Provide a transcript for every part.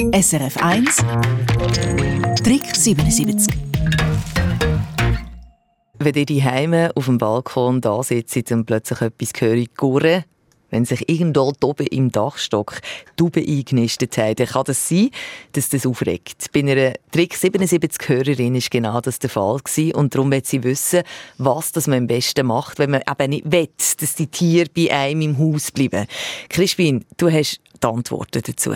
SRF 1 Trick 77 Wenn ihr die Heime auf dem Balkon da sitzt und plötzlich etwas gurren, wenn sich irgendwo oben im Dachstock Tauben eingenistet haben, dann kann das sein, dass das aufregt. Bei einer Trick 77 Hörerin war genau das der Fall und darum will sie wissen, was das man am besten macht, wenn man eben nicht will, dass die Tiere bei einem im Haus bleiben. Crispin, du hast die Antworten dazu.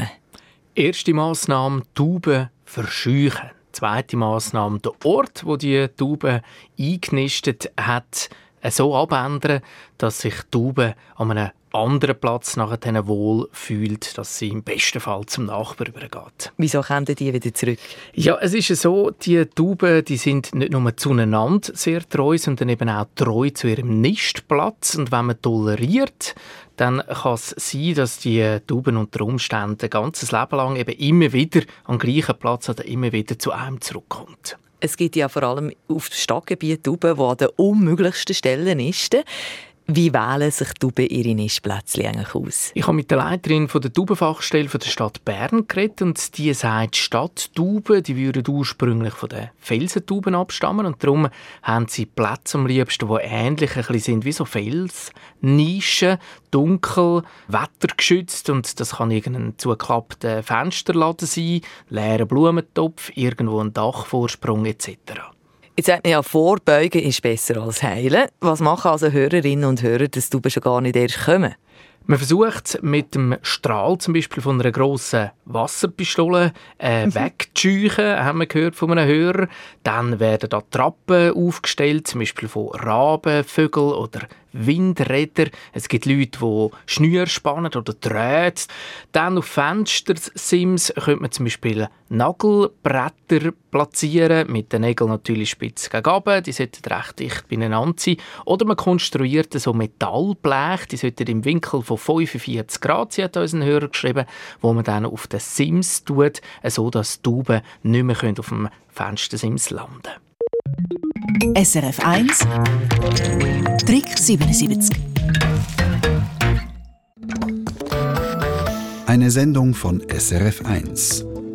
Erste Massnahme: Tauben verscheuchen. Zweite Massnahme: der Ort, wo die Tauben eingenistet hat, so abändern, dass sich die Taube an einem anderen Platz nachher wohl fühlt, dass sie im besten Fall zum Nachbar übergeht. Wieso kommen die wieder zurück? Ja, es ist so, die Tauben, die sind nicht nur zueinander sehr treu, sondern eben auch treu zu ihrem Nistplatz. Und wenn man toleriert, dann kann es sein, dass die Tauben unter Umständen ein ganzes Leben lang eben immer wieder am gleichen Platz oder immer wieder zu einem zurückkommt. Es gibt ja vor allem auf dem Stadtgebiet Tauben, die an den unmöglichsten Stellen nisten. Wie wählen sich die Tauben ihre Nistplätze eigentlich aus? Ich habe mit der Leiterin von der Taubenfachstelle der Stadt Bern geredet und die sagt, Stadttauben, die würden ursprünglich von den Felsentauben abstammen und darum haben sie Plätze am liebsten, die ähnlich ein bisschen sind wie so Felsnischen, dunkel, wettergeschützt und das kann irgendein zugeklappter Fensterladen sein, leerer Blumentopf, irgendwo ein Dachvorsprung etc. Jetzt sagt man ja, vorbeugen ist besser als heilen. Was machen also Hörerinnen und Hörer, dass du schon gar nicht erst kommen? Man versucht mit dem Strahl zum Beispiel von einer grossen Wasserpistole äh, mhm. wegzuscheuchen, haben wir gehört von einem Hörer. Dann werden da Trappen aufgestellt, zum Beispiel von Raben, Vögeln oder Windräder. Es gibt Leute, die Schnür spannen oder Drähte. Dann auf Fenstersims könnte man zum Beispiel Nagelbretter platzieren, mit den Nägeln natürlich spitz gegen Die sollten recht dicht beieinander sein. Oder man konstruiert so Metallblech, die sollten im Winkel von 45 Grad sein, hat uns ein Hörer geschrieben, wo man dann auf den Sims tut, so dass die Tauben nicht mehr auf dem Fenstersims landen können. SRF 1 Trick 77 Eine Sendung von SRF 1.